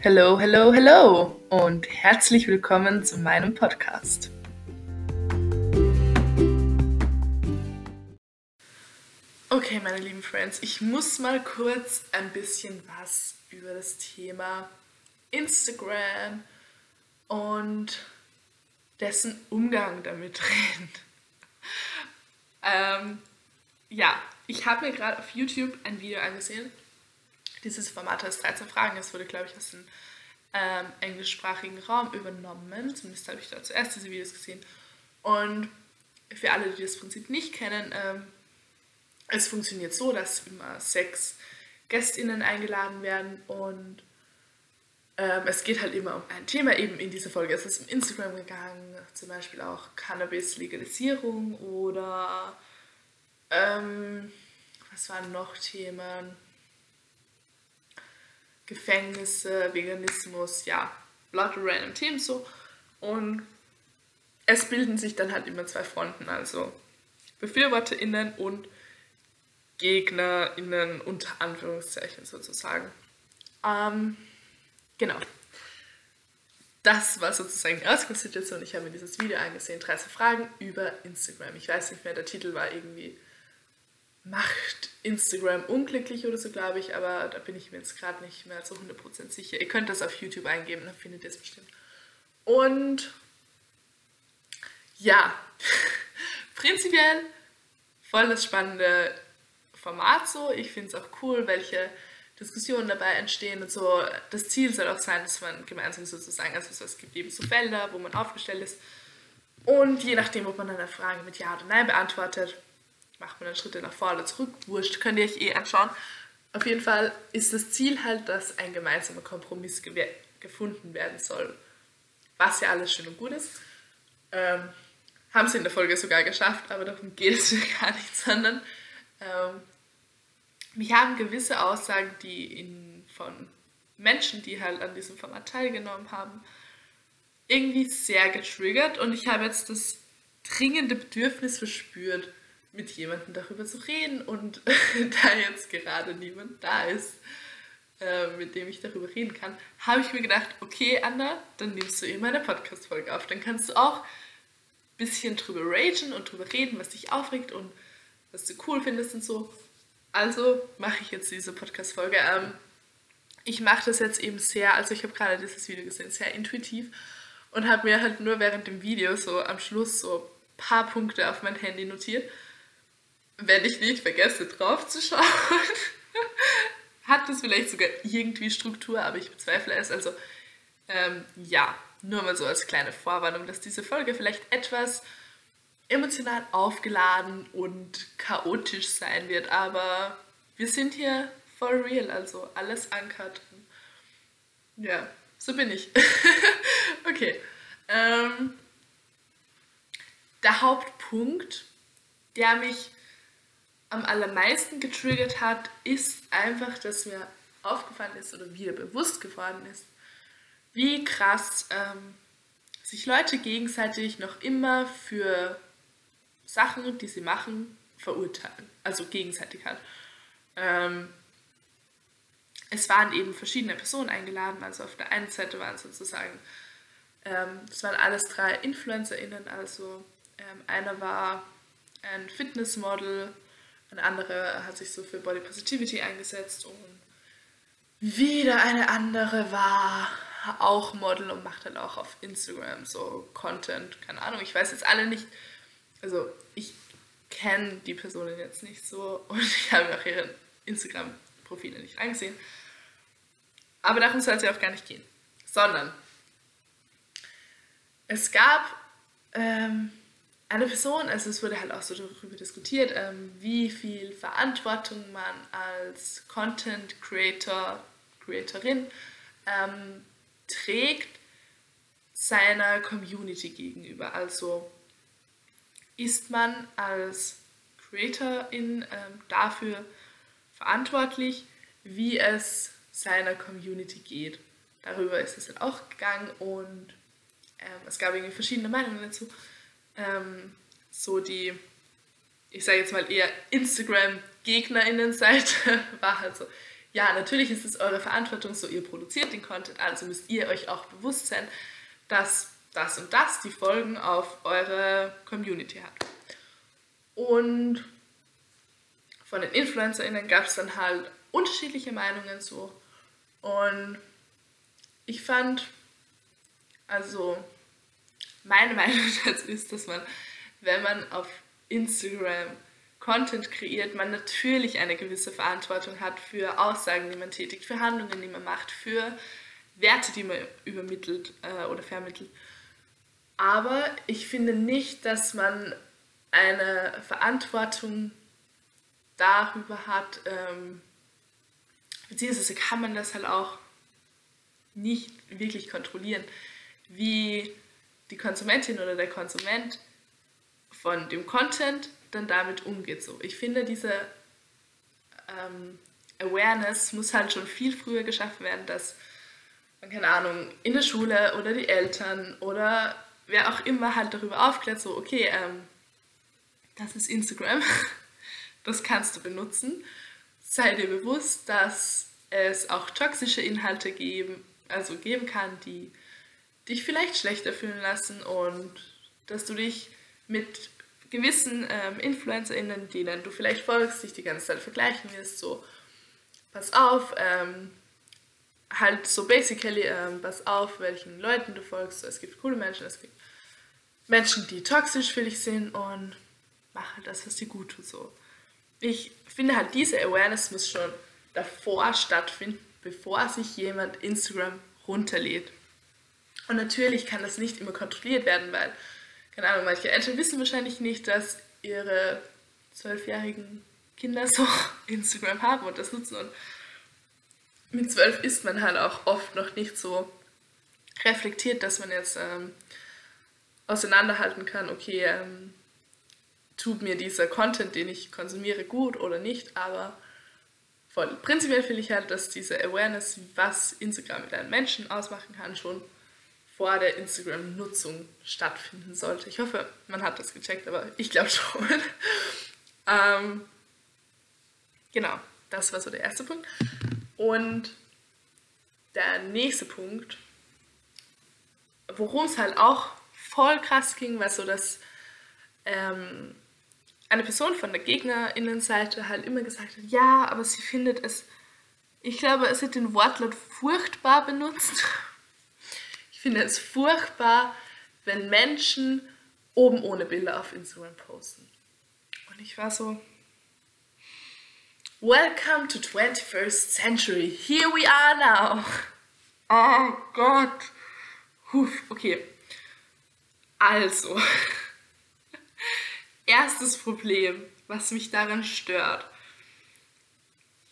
Hello, hello, hello und herzlich willkommen zu meinem Podcast. Okay, meine lieben Friends, ich muss mal kurz ein bisschen was über das Thema Instagram und dessen Umgang damit reden. ähm, ja, ich habe mir gerade auf YouTube ein Video angesehen dieses Format heißt 13 Fragen. Es wurde, glaube ich, aus dem ähm, englischsprachigen Raum übernommen. Zumindest habe ich da zuerst diese Videos gesehen. Und für alle, die das Prinzip nicht kennen, ähm, es funktioniert so, dass immer sechs GästInnen eingeladen werden und ähm, es geht halt immer um ein Thema. Eben in dieser Folge ist es um Instagram gegangen, zum Beispiel auch Cannabis-Legalisierung oder ähm, was waren noch Themen? Gefängnisse, Veganismus, ja, lauter random Themen so. Und es bilden sich dann halt immer zwei Fronten, also BefürworterInnen und GegnerInnen unter Anführungszeichen sozusagen. Ähm, genau. Das war sozusagen die Ausgangssituation. Ich habe mir dieses Video angesehen, 30 Fragen über Instagram. Ich weiß nicht mehr, der Titel war irgendwie macht Instagram unglücklich oder so, glaube ich, aber da bin ich mir jetzt gerade nicht mehr so 100% sicher. Ihr könnt das auf YouTube eingeben, dann findet ihr es bestimmt. Und ja, prinzipiell voll das spannende Format so. Ich finde es auch cool, welche Diskussionen dabei entstehen und so. Das Ziel soll auch sein, dass man gemeinsam sozusagen, also es gibt eben so Felder, wo man aufgestellt ist. Und je nachdem, ob man eine Frage mit Ja oder Nein beantwortet, macht man dann Schritte nach vorne zurück. Wurscht, könnt ihr euch eh anschauen. Auf jeden Fall ist das Ziel halt, dass ein gemeinsamer Kompromiss ge gefunden werden soll. Was ja alles schön und gut ist. Ähm, haben sie in der Folge sogar geschafft, aber darum geht es mir gar nicht, sondern ähm, mich haben gewisse Aussagen, die in, von Menschen, die halt an diesem Format teilgenommen haben, irgendwie sehr getriggert und ich habe jetzt das dringende Bedürfnis verspürt, mit jemandem darüber zu reden und da jetzt gerade niemand da ist, äh, mit dem ich darüber reden kann, habe ich mir gedacht, okay, Anna, dann nimmst du eben eine Podcast-Folge auf. Dann kannst du auch ein bisschen drüber ragen und drüber reden, was dich aufregt und was du cool findest und so. Also mache ich jetzt diese Podcast-Folge. Ähm, ich mache das jetzt eben sehr, also ich habe gerade dieses Video gesehen, sehr intuitiv und habe mir halt nur während dem Video so am Schluss so ein paar Punkte auf mein Handy notiert wenn ich nicht vergesse, drauf zu schauen, hat das vielleicht sogar irgendwie Struktur, aber ich bezweifle es. Also ähm, ja, nur mal so als kleine Vorwarnung, dass diese Folge vielleicht etwas emotional aufgeladen und chaotisch sein wird, aber wir sind hier for real, also alles ankert. Ja, so bin ich. okay. Ähm, der Hauptpunkt, der mich am allermeisten getriggert hat, ist einfach, dass mir aufgefallen ist oder wieder bewusst geworden ist, wie krass ähm, sich Leute gegenseitig noch immer für Sachen, die sie machen, verurteilen. Also gegenseitig halt. Ähm, es waren eben verschiedene Personen eingeladen. Also auf der einen Seite waren sozusagen, ähm, das waren alles drei InfluencerInnen. Also ähm, einer war ein Fitnessmodel, eine andere hat sich so für Body Positivity eingesetzt und wieder eine andere war auch Model und macht dann auch auf Instagram so Content. Keine Ahnung, ich weiß jetzt alle nicht. Also ich kenne die Personen jetzt nicht so und ich habe auch ihre Instagram-Profile nicht angesehen. Aber darum soll es ja auch gar nicht gehen. Sondern es gab ähm, eine Person, also es wurde halt auch so darüber diskutiert, ähm, wie viel Verantwortung man als Content Creator, Creatorin ähm, trägt seiner Community gegenüber. Also ist man als Creatorin ähm, dafür verantwortlich, wie es seiner Community geht. Darüber ist es dann auch gegangen und ähm, es gab irgendwie verschiedene Meinungen dazu ähm, so die, ich sage jetzt mal eher Instagram-GegnerInnen-Seite war halt so, ja, natürlich ist es eure Verantwortung, so ihr produziert den Content, also müsst ihr euch auch bewusst sein, dass das und das die Folgen auf eure Community hat. Und von den InfluencerInnen gab es dann halt unterschiedliche Meinungen so. Und ich fand, also meine Meinung dazu ist, dass man, wenn man auf Instagram Content kreiert, man natürlich eine gewisse Verantwortung hat für Aussagen, die man tätigt, für Handlungen, die man macht, für Werte, die man übermittelt äh, oder vermittelt. Aber ich finde nicht, dass man eine Verantwortung darüber hat, ähm, beziehungsweise kann man das halt auch nicht wirklich kontrollieren, wie die Konsumentin oder der Konsument von dem Content dann damit umgeht. So. Ich finde, diese ähm, Awareness muss halt schon viel früher geschaffen werden, dass man, keine Ahnung, in der Schule oder die Eltern oder wer auch immer halt darüber aufklärt, so, okay, ähm, das ist Instagram, das kannst du benutzen. Sei dir bewusst, dass es auch toxische Inhalte geben, also geben kann, die dich vielleicht schlechter fühlen lassen und dass du dich mit gewissen ähm, InfluencerInnen, denen du vielleicht folgst, dich die ganze Zeit vergleichen wirst, so pass auf, ähm, halt so basically, ähm, pass auf, welchen Leuten du folgst. Es gibt coole Menschen, es gibt Menschen, die toxisch für dich sind und mach halt das, was dir gut tut. So. Ich finde halt, diese Awareness muss schon davor stattfinden, bevor sich jemand Instagram runterlädt. Und natürlich kann das nicht immer kontrolliert werden, weil, keine Ahnung, manche Eltern wissen wahrscheinlich nicht, dass ihre zwölfjährigen Kinder so Instagram haben und das nutzen. Und mit zwölf ist man halt auch oft noch nicht so reflektiert, dass man jetzt ähm, auseinanderhalten kann, okay, ähm, tut mir dieser Content, den ich konsumiere, gut oder nicht, aber voll. Prinzipiell finde ich halt, dass diese Awareness, was Instagram mit einem Menschen ausmachen kann, schon vor der Instagram-Nutzung stattfinden sollte. Ich hoffe, man hat das gecheckt, aber ich glaube schon. ähm, genau, das war so der erste Punkt. Und der nächste Punkt, worum es halt auch voll krass ging, war so, dass ähm, eine Person von der Gegnerinnenseite halt immer gesagt hat, ja, aber sie findet es, ich glaube, es hat den Wortlaut furchtbar benutzt. Ich finde es furchtbar, wenn Menschen oben ohne Bilder auf Instagram posten. Und ich war so, Welcome to 21st century. Here we are now. Oh Gott. Huf, okay. Also, erstes Problem, was mich daran stört,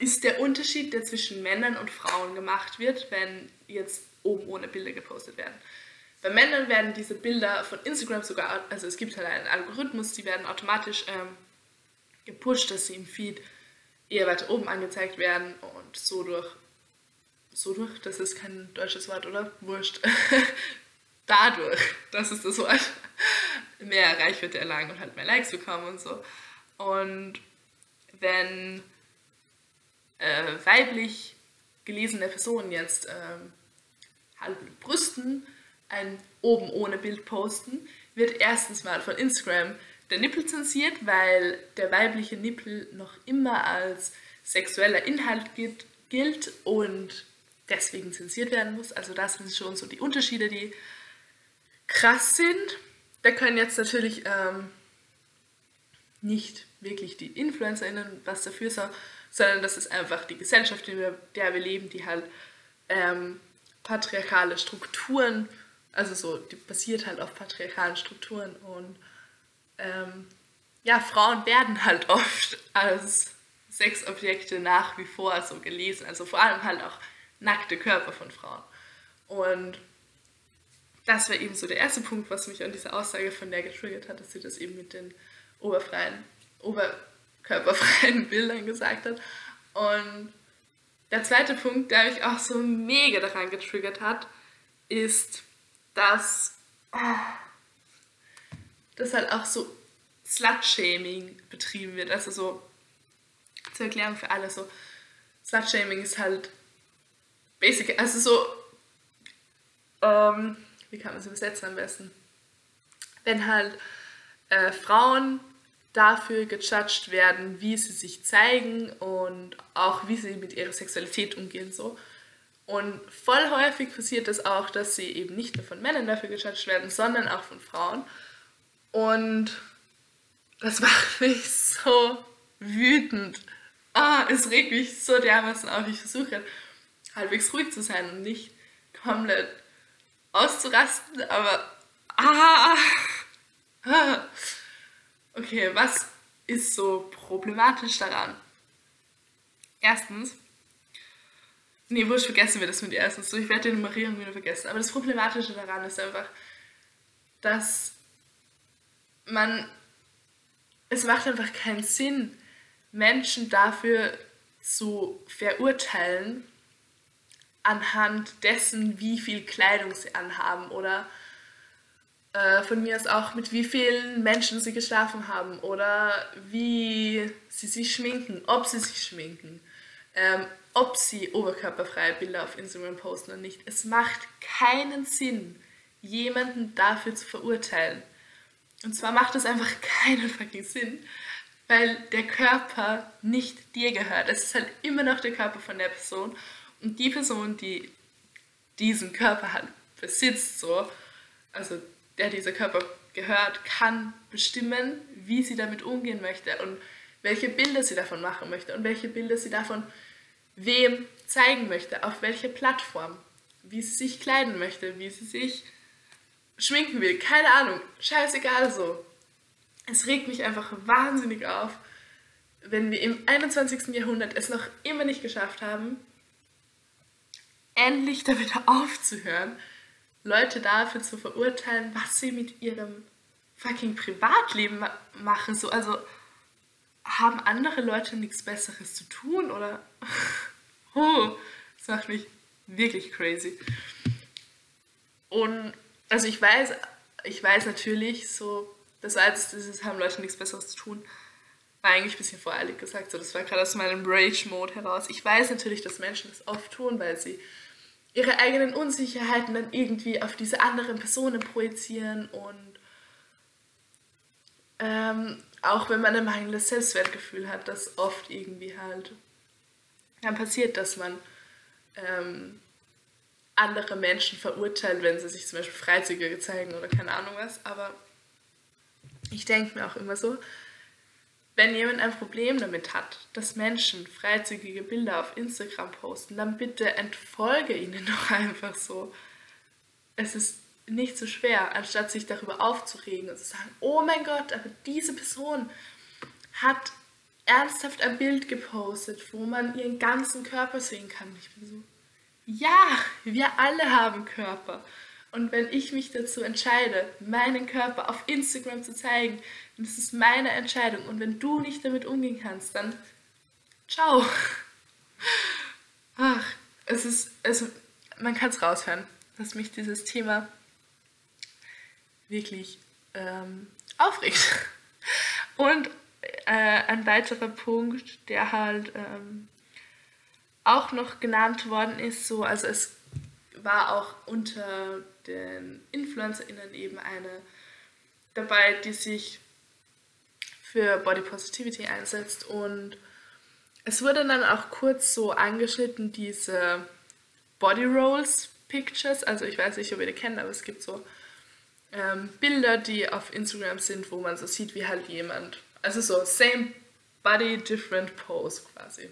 ist der Unterschied, der zwischen Männern und Frauen gemacht wird, wenn jetzt oben ohne Bilder gepostet werden. Bei Männern werden diese Bilder von Instagram sogar, also es gibt halt einen Algorithmus, die werden automatisch ähm, gepusht, dass sie im Feed eher weiter oben angezeigt werden und so durch, so durch, das ist kein deutsches Wort, oder? Wurscht. Dadurch, das ist das Wort, mehr Reichweite erlangen und halt mehr Likes bekommen und so. Und wenn äh, weiblich gelesene Personen jetzt ähm, mit Brüsten ein oben ohne Bild posten, wird erstens mal von Instagram der Nippel zensiert, weil der weibliche Nippel noch immer als sexueller Inhalt gilt und deswegen zensiert werden muss. Also das sind schon so die Unterschiede, die krass sind. Da können jetzt natürlich ähm, nicht wirklich die InfluencerInnen was dafür sagen, sondern das ist einfach die Gesellschaft, in der wir leben, die halt ähm, patriarchale Strukturen, also so, die basiert halt auf patriarchalen Strukturen und ähm, ja, Frauen werden halt oft als Sexobjekte nach wie vor so gelesen, also vor allem halt auch nackte Körper von Frauen. Und das war eben so der erste Punkt, was mich an dieser Aussage von der getriggert hat, dass sie das eben mit den oberfreien, oberkörperfreien Bildern gesagt hat. Und der zweite Punkt, der mich auch so mega daran getriggert hat, ist, dass oh, dass halt auch so Slut-Shaming betrieben wird. Also so zur Erklärung für alle so Slutshaming ist halt basic, also so, ähm, wie kann man es übersetzen am besten? Wenn halt äh, Frauen dafür gejudged werden, wie sie sich zeigen und auch wie sie mit ihrer Sexualität umgehen so. Und voll häufig passiert es das auch, dass sie eben nicht nur von Männern dafür gejudged werden, sondern auch von Frauen. Und das macht mich so wütend. Ah, es regt mich so dermaßen auf. Ich versuche halbwegs ruhig zu sein und nicht komplett auszurasten, aber ah, ah. Okay, was ist so problematisch daran? Erstens, nee, wurscht, vergessen wir das mit erstens. So, ich werde die Nummerierung wieder vergessen. Aber das Problematische daran ist einfach, dass man, es macht einfach keinen Sinn, Menschen dafür zu verurteilen, anhand dessen, wie viel Kleidung sie anhaben oder äh, von mir aus auch mit wie vielen Menschen sie geschlafen haben oder wie sie sich schminken, ob sie sich schminken, ähm, ob sie oberkörperfreie Bilder auf Instagram posten oder nicht. Es macht keinen Sinn, jemanden dafür zu verurteilen. Und zwar macht es einfach keinen fucking Sinn, weil der Körper nicht dir gehört. Es ist halt immer noch der Körper von der Person und die Person, die diesen Körper halt besitzt, so, also der dieser Körper gehört, kann bestimmen, wie sie damit umgehen möchte und welche Bilder sie davon machen möchte und welche Bilder sie davon wem zeigen möchte, auf welche Plattform, wie sie sich kleiden möchte, wie sie sich schminken will, keine Ahnung, scheißegal so. Es regt mich einfach wahnsinnig auf, wenn wir im 21. Jahrhundert es noch immer nicht geschafft haben, endlich damit aufzuhören, Leute dafür zu verurteilen, was sie mit ihrem fucking Privatleben machen. So, also haben andere Leute nichts Besseres zu tun oder? oh, das macht mich wirklich crazy. Und also ich weiß, ich weiß natürlich, so das als dieses haben Leute nichts Besseres zu tun, war eigentlich ein bisschen voreilig gesagt. So, das war gerade aus meinem Rage-Mode heraus. Ich weiß natürlich, dass Menschen das oft tun, weil sie ihre eigenen Unsicherheiten dann irgendwie auf diese anderen Personen projizieren und ähm, auch wenn man ein mangelndes Selbstwertgefühl hat, das oft irgendwie halt dann passiert, dass man ähm, andere Menschen verurteilt, wenn sie sich zum Beispiel Freizügige zeigen oder keine Ahnung was. Aber ich denke mir auch immer so, wenn jemand ein Problem damit hat, dass Menschen freizügige Bilder auf Instagram posten, dann bitte entfolge ihnen doch einfach so. Es ist nicht so schwer, anstatt sich darüber aufzuregen und zu sagen, oh mein Gott, aber diese Person hat ernsthaft ein Bild gepostet, wo man ihren ganzen Körper sehen kann. Ich bin so, ja, wir alle haben Körper. Und wenn ich mich dazu entscheide, meinen Körper auf Instagram zu zeigen, dann ist es meine Entscheidung. Und wenn du nicht damit umgehen kannst, dann ciao. Ach, es ist, also man kann es raushören, dass mich dieses Thema wirklich ähm, aufregt. Und äh, ein weiterer Punkt, der halt ähm, auch noch genannt worden ist, so, also es war auch unter den InfluencerInnen eben eine dabei, die sich für Body Positivity einsetzt und es wurde dann auch kurz so angeschnitten, diese Body Rolls Pictures, also ich weiß nicht, ob ihr die kennt, aber es gibt so ähm, Bilder, die auf Instagram sind, wo man so sieht, wie halt jemand, also so same body, different pose quasi.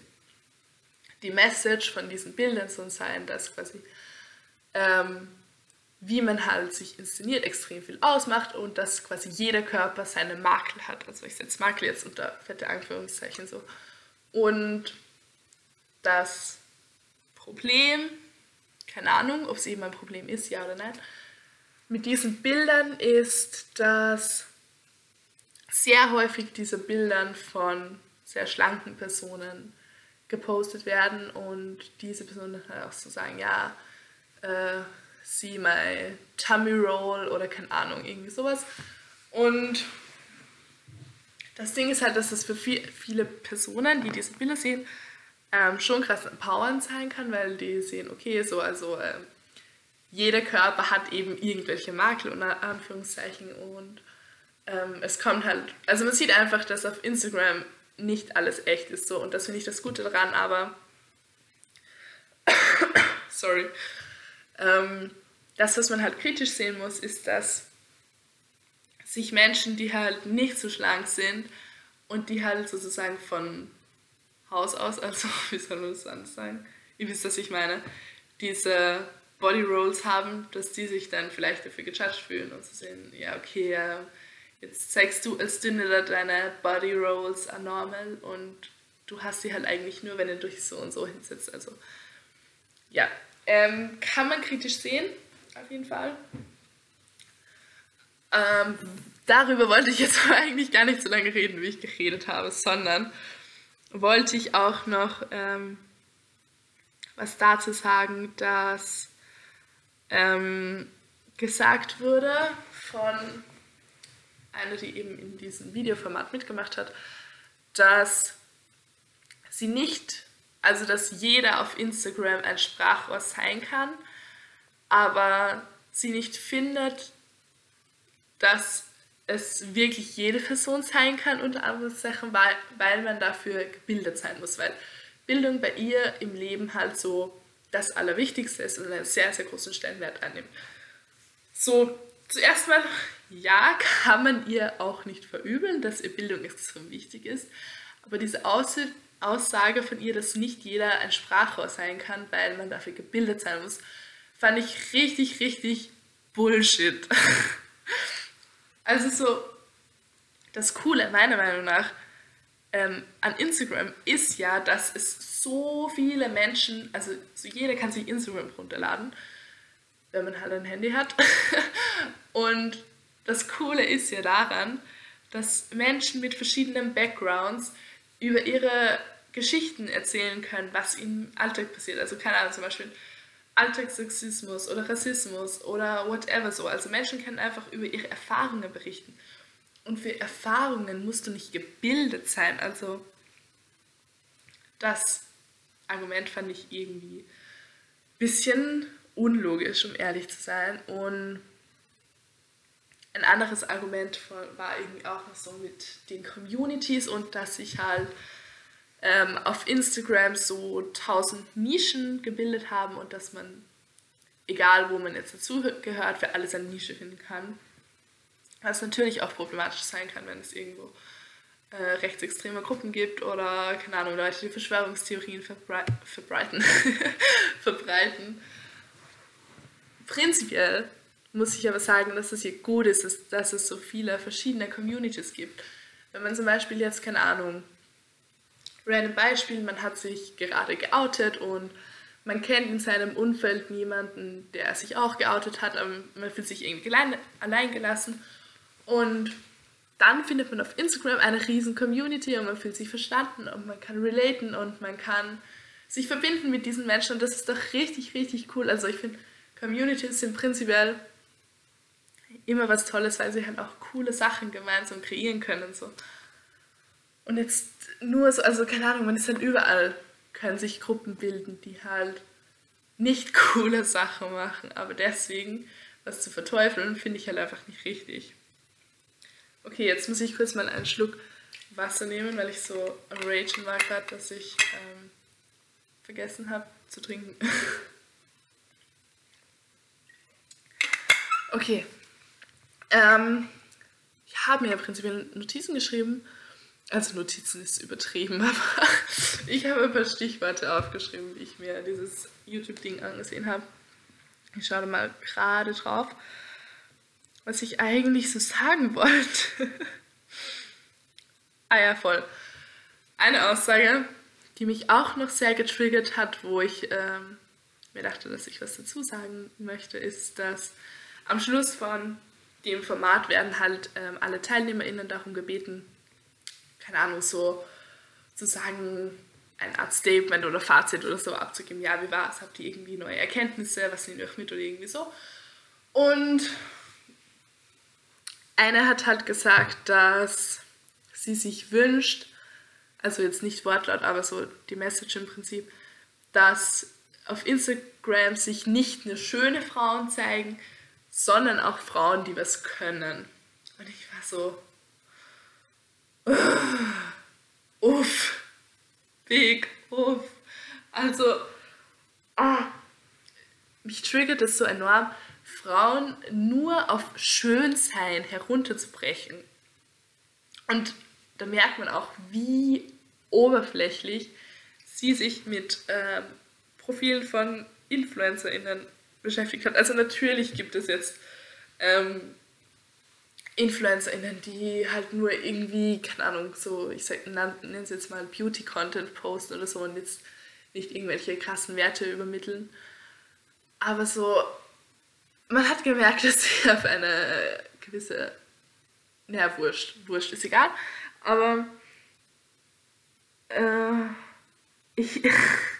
Die Message von diesen Bildern soll sein, dass quasi ähm, wie man halt sich inszeniert, extrem viel ausmacht und dass quasi jeder Körper seine Makel hat. Also ich setze Makel jetzt unter fette Anführungszeichen so. Und das Problem, keine Ahnung, ob es eben ein Problem ist, ja oder nein, mit diesen Bildern ist, dass sehr häufig diese Bildern von sehr schlanken Personen gepostet werden und diese Personen halt auch so sagen, ja, äh, see my tummy roll oder keine Ahnung, irgendwie sowas. Und das Ding ist halt, dass das für viel, viele Personen, die diese Bilder sehen, ähm, schon krass empowernd sein kann, weil die sehen, okay, so, also ähm, jeder Körper hat eben irgendwelche Makel unter Anführungszeichen und ähm, es kommt halt, also man sieht einfach, dass auf Instagram nicht alles echt ist so und das finde ich das Gute daran, aber sorry, ähm, das, was man halt kritisch sehen muss, ist, dass sich Menschen, die halt nicht so schlank sind und die halt sozusagen von Haus aus, also wie soll man das anders sagen, ihr wisst, was ich meine, diese Body Rolls haben, dass die sich dann vielleicht dafür gejudged fühlen und zu sehen, ja, okay, ja, jetzt zeigst du als Dünne deine Body Rolls are normal und du hast sie halt eigentlich nur, wenn du durch so und so hinsetzt. Also, ja, ähm, kann man kritisch sehen, auf jeden Fall. Ähm, darüber wollte ich jetzt eigentlich gar nicht so lange reden, wie ich geredet habe, sondern wollte ich auch noch ähm, was dazu sagen, dass ähm, gesagt wurde von einer, die eben in diesem Videoformat mitgemacht hat, dass sie nicht, also dass jeder auf Instagram ein Sprachrohr sein kann, aber sie nicht findet, dass es wirklich jede Person sein kann, unter Sachen, weil, weil man dafür gebildet sein muss, weil Bildung bei ihr im Leben halt so das Allerwichtigste ist und einen sehr, sehr großen Stellenwert einnimmt. So, zuerst mal, ja, kann man ihr auch nicht verübeln, dass ihr Bildung extrem wichtig ist, aber diese Aussage von ihr, dass nicht jeder ein Sprachrohr sein kann, weil man dafür gebildet sein muss, fand ich richtig, richtig Bullshit. also so, das Coole meiner Meinung nach ähm, an Instagram ist ja, dass es so viele Menschen, also so jeder kann sich Instagram runterladen, wenn man halt ein Handy hat. Und das Coole ist ja daran, dass Menschen mit verschiedenen Backgrounds über ihre Geschichten erzählen können, was ihnen im Alltag passiert. Also keine Ahnung, zum Beispiel Alltagssexismus oder Rassismus oder whatever so. Also Menschen können einfach über ihre Erfahrungen berichten. Und für Erfahrungen musst du nicht gebildet sein. Also das Argument fand ich irgendwie ein bisschen unlogisch, um ehrlich zu sein. Und ein anderes Argument war irgendwie auch noch so mit den Communities und dass sich halt ähm, auf Instagram so tausend Nischen gebildet haben und dass man, egal wo man jetzt dazu gehört, für alles eine Nische finden kann. Was natürlich auch problematisch sein kann, wenn es irgendwo äh, rechtsextreme Gruppen gibt oder, keine Ahnung, Leute, die Verschwörungstheorien verbrei verbreiten. verbreiten. Prinzipiell muss ich aber sagen, dass es hier gut ist, dass, es so viele verschiedene Communities gibt. Wenn man zum Beispiel jetzt, keine Ahnung, random Beispiel, man hat sich gerade geoutet und man kennt in seinem Umfeld niemanden, der sich auch geoutet hat, aber man fühlt sich irgendwie allein gelassen und dann findet man auf Instagram eine riesen Community und man fühlt sich verstanden und man kann relaten und man kann sich verbinden mit diesen Menschen und das ist doch richtig, richtig cool. Also ich finde, Communities sind prinzipiell immer was Tolles, weil sie halt auch coole Sachen gemeinsam kreieren können. So. Und jetzt nur so, also keine Ahnung, man ist halt überall, können sich Gruppen bilden, die halt nicht coole Sachen machen, aber deswegen was zu verteufeln, finde ich halt einfach nicht richtig. Okay, jetzt muss ich kurz mal einen Schluck Wasser nehmen, weil ich so am Ragen war gerade, dass ich ähm, vergessen habe zu trinken. okay. Ähm, ich habe mir prinzipiell Notizen geschrieben. Also Notizen ist übertrieben, aber ich habe ein paar Stichworte aufgeschrieben, wie ich mir dieses YouTube-Ding angesehen habe. Ich schaue mal gerade drauf was ich eigentlich so sagen wollte. ah ja, voll. Eine Aussage, die mich auch noch sehr getriggert hat, wo ich ähm, mir dachte, dass ich was dazu sagen möchte, ist, dass am Schluss von dem Format werden halt ähm, alle TeilnehmerInnen darum gebeten, keine Ahnung, so zu sagen, eine Art Statement oder Fazit oder so abzugeben. Ja, wie war es? Habt ihr irgendwie neue Erkenntnisse? Was nehmt ihr euch mit oder irgendwie so? Und eine hat halt gesagt, dass sie sich wünscht, also jetzt nicht Wortlaut, aber so die Message im Prinzip, dass auf Instagram sich nicht nur schöne Frauen zeigen, sondern auch Frauen, die was können. Und ich war so, uff, big, uff. Also, ah, mich triggert es so enorm, Frauen nur auf Schönsein herunterzubrechen. Und da merkt man auch, wie oberflächlich sie sich mit ähm, Profilen von InfluencerInnen beschäftigt hat. Also natürlich gibt es jetzt ähm, InfluencerInnen, die halt nur irgendwie, keine Ahnung, so, ich nenne es jetzt mal Beauty-Content posten oder so und jetzt nicht irgendwelche krassen Werte übermitteln. Aber so, man hat gemerkt, dass sie auf eine gewisse, naja, wurscht, wurscht ist egal, aber äh, ich,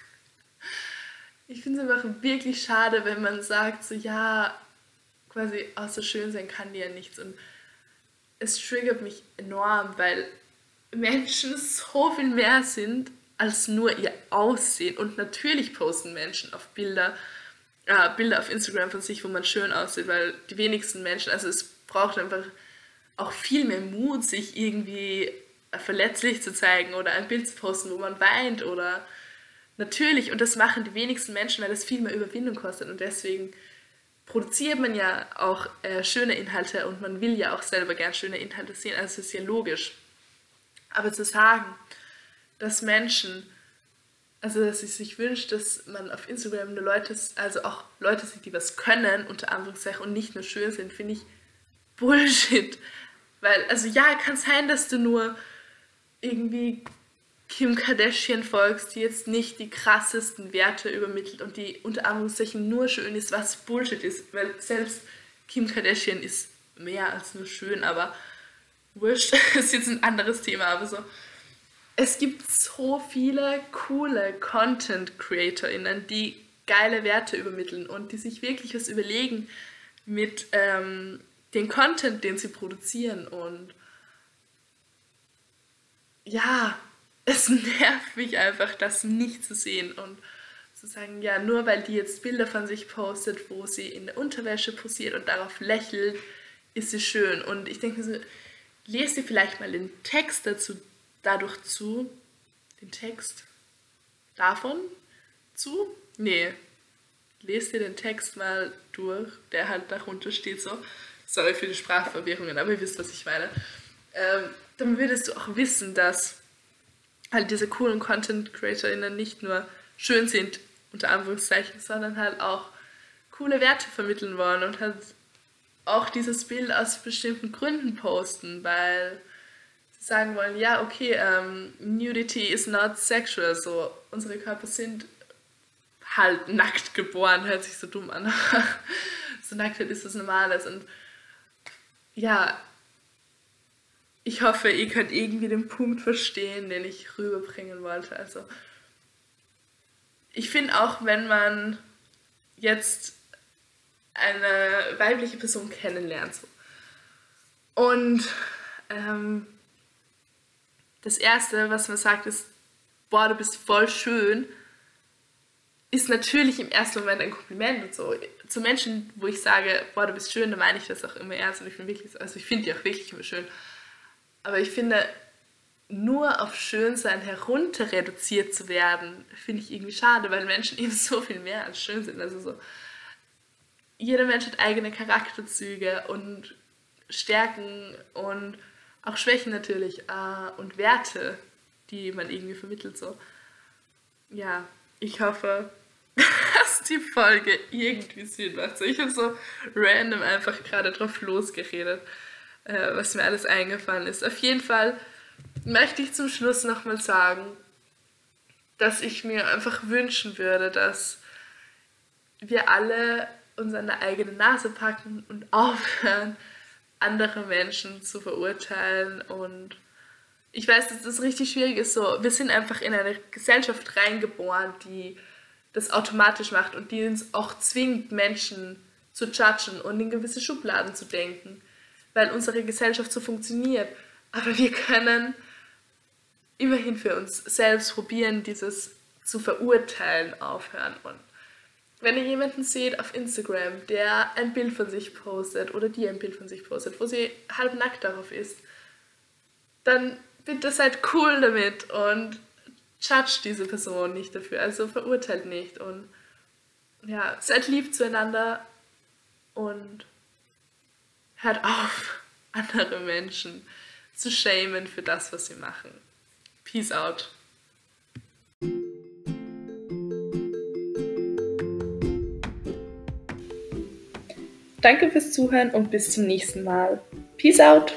ich finde es einfach wirklich schade, wenn man sagt, so ja, quasi außer schön sein kann die ja nichts und es triggert mich enorm, weil Menschen so viel mehr sind als nur ihr Aussehen. Und natürlich posten Menschen auf Bilder, äh, Bilder auf Instagram von sich, wo man schön aussieht, weil die wenigsten Menschen, also es braucht einfach auch viel mehr Mut, sich irgendwie verletzlich zu zeigen oder ein Bild zu posten, wo man weint oder natürlich, und das machen die wenigsten Menschen, weil das viel mehr Überwindung kostet und deswegen produziert man ja auch äh, schöne Inhalte und man will ja auch selber gern schöne Inhalte sehen, also ist ja logisch. Aber zu sagen, dass Menschen, also dass sie sich wünscht, dass man auf Instagram nur Leute, also auch Leute sieht, die was können, unter Anführungszeichen, und nicht nur schön sind, finde ich Bullshit. Weil, also ja, kann sein, dass du nur irgendwie Kim Kardashian folgst, die jetzt nicht die krassesten Werte übermittelt und die unter Anführungszeichen nur schön ist, was Bullshit ist, weil selbst Kim Kardashian ist mehr als nur schön, aber wurscht, ist jetzt ein anderes Thema, aber so. Es gibt so viele coole Content-CreatorInnen, die geile Werte übermitteln und die sich wirklich was überlegen mit ähm, den Content, den sie produzieren und ja, es nervt mich einfach, das nicht zu sehen und zu sagen, ja, nur weil die jetzt Bilder von sich postet, wo sie in der Unterwäsche posiert und darauf lächelt, ist sie schön. Und ich denke so, lest dir vielleicht mal den Text dazu, dadurch zu, den Text davon zu? Nee, lest dir den Text mal durch, der halt darunter steht so. Sorry für die Sprachverwirrungen, aber ihr wisst, was ich meine. Ähm, dann würdest du auch wissen, dass halt diese coolen Content CreatorInnen nicht nur schön sind, unter Anführungszeichen, sondern halt auch coole Werte vermitteln wollen und halt auch dieses Bild aus bestimmten Gründen posten, weil sie sagen wollen, ja, okay, ähm, Nudity is not sexual, so unsere Körper sind halt nackt geboren, hört sich so dumm an, so Nacktheit ist was Normales und ja, ich hoffe, ihr könnt irgendwie den Punkt verstehen, den ich rüberbringen wollte. Also, ich finde auch, wenn man jetzt eine weibliche Person kennenlernt so, und ähm, das Erste, was man sagt, ist, boah, du bist voll schön, ist natürlich im ersten Moment ein Kompliment und so. Zu Menschen, wo ich sage, boah, du bist schön, da meine ich das auch immer ernst und ich bin wirklich, also ich finde die auch wirklich immer schön. Aber ich finde, nur auf Schönsein herunter reduziert zu werden, finde ich irgendwie schade, weil Menschen eben so viel mehr als schön sind. Also so, jeder Mensch hat eigene Charakterzüge und Stärken und auch Schwächen natürlich äh, und Werte, die man irgendwie vermittelt. So. Ja, ich hoffe, dass die Folge irgendwie Sinn macht. So, ich habe so random einfach gerade drauf losgeredet äh, was mir alles eingefallen ist. Auf jeden Fall möchte ich zum Schluss nochmal sagen, dass ich mir einfach wünschen würde, dass wir alle uns an der eigenen Nase packen und aufhören, andere Menschen zu verurteilen. Und ich weiß, dass das richtig schwierig ist. So, wir sind einfach in eine Gesellschaft reingeboren, die das automatisch macht und die uns auch zwingt, Menschen zu judgen und in gewisse Schubladen zu denken weil unsere Gesellschaft so funktioniert. Aber wir können immerhin für uns selbst probieren, dieses zu verurteilen aufhören. Und wenn ihr jemanden seht auf Instagram, der ein Bild von sich postet oder die ein Bild von sich postet, wo sie halb nackt darauf ist, dann bitte seid cool damit und judge diese Person nicht dafür, also verurteilt nicht und ja, seid lieb zueinander und hört auf, andere Menschen zu schämen für das, was sie machen. Peace out. Danke fürs Zuhören und bis zum nächsten Mal. Peace out.